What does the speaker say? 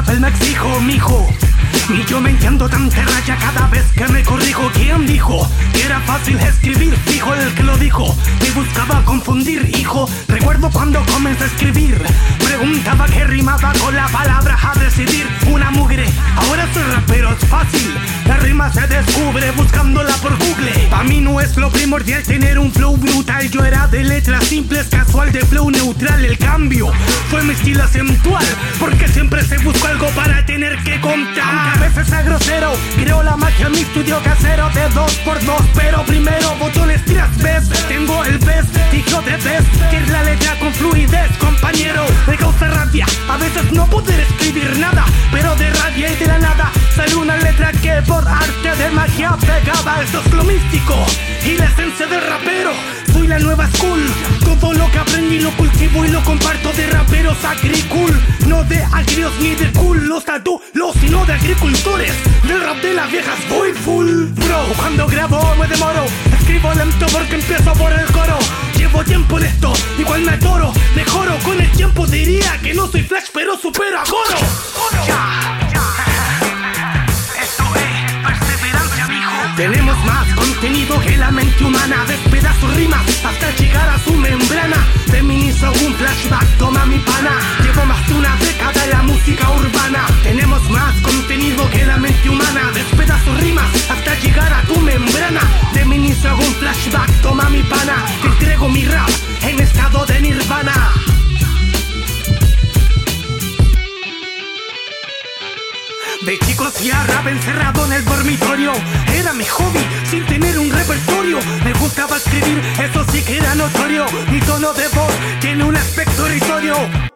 papel me exijo, mijo. Y yo me entiendo tanta raya cada vez que me corrijo. ¿Quién dijo que era fácil escribir? Fijo el que lo dijo. Me buscaba confundir, hijo. Recuerdo cuando comencé a escribir. Preguntaba qué rimaba con la palabra a decidir. Una mugre. Ahora soy rapero, es fácil se descubre buscándola por Google. Pa' mí no es lo primordial tener un flow brutal. Yo era de letras simples, casual, de flow neutral. El cambio fue mi estilo acentual. Porque siempre se buscó algo para tener que contar. Aunque a veces es grosero, creo la magia en mi estudio casero de dos por dos. Pero primero botones tiras ves. Esto es lo místico y la esencia del rapero. Soy la nueva school. Todo lo que aprendí lo cultivo y lo comparto de raperos agricul. No de agrios ni de cool. Los adultos, sino de agricultores. Del rap de las viejas voy full. Bro, cuando grabo me demoro. Escribo lento porque empiezo por el coro. Llevo tiempo en esto, igual me adoro. Mejoro con el tiempo, diría que no soy flash, pero supero a Goro. Tenemos más contenido que la mente humana. Despedazo rimas hasta llegar a su membrana. Feminizo un flashback, toma mi pana. Llevo más de una década en la música urbana. Tenemos más contenido que la mente humana. Despedazo rimas hasta llegar a tu membrana. Feminizo un flashback, toma mi pana. Te entrego mi rap De chico hacía rap encerrado en el dormitorio. Era mi hobby sin tener un repertorio. Me gustaba escribir, eso sí que era notorio. Mi tono de voz tiene un aspecto irrisorio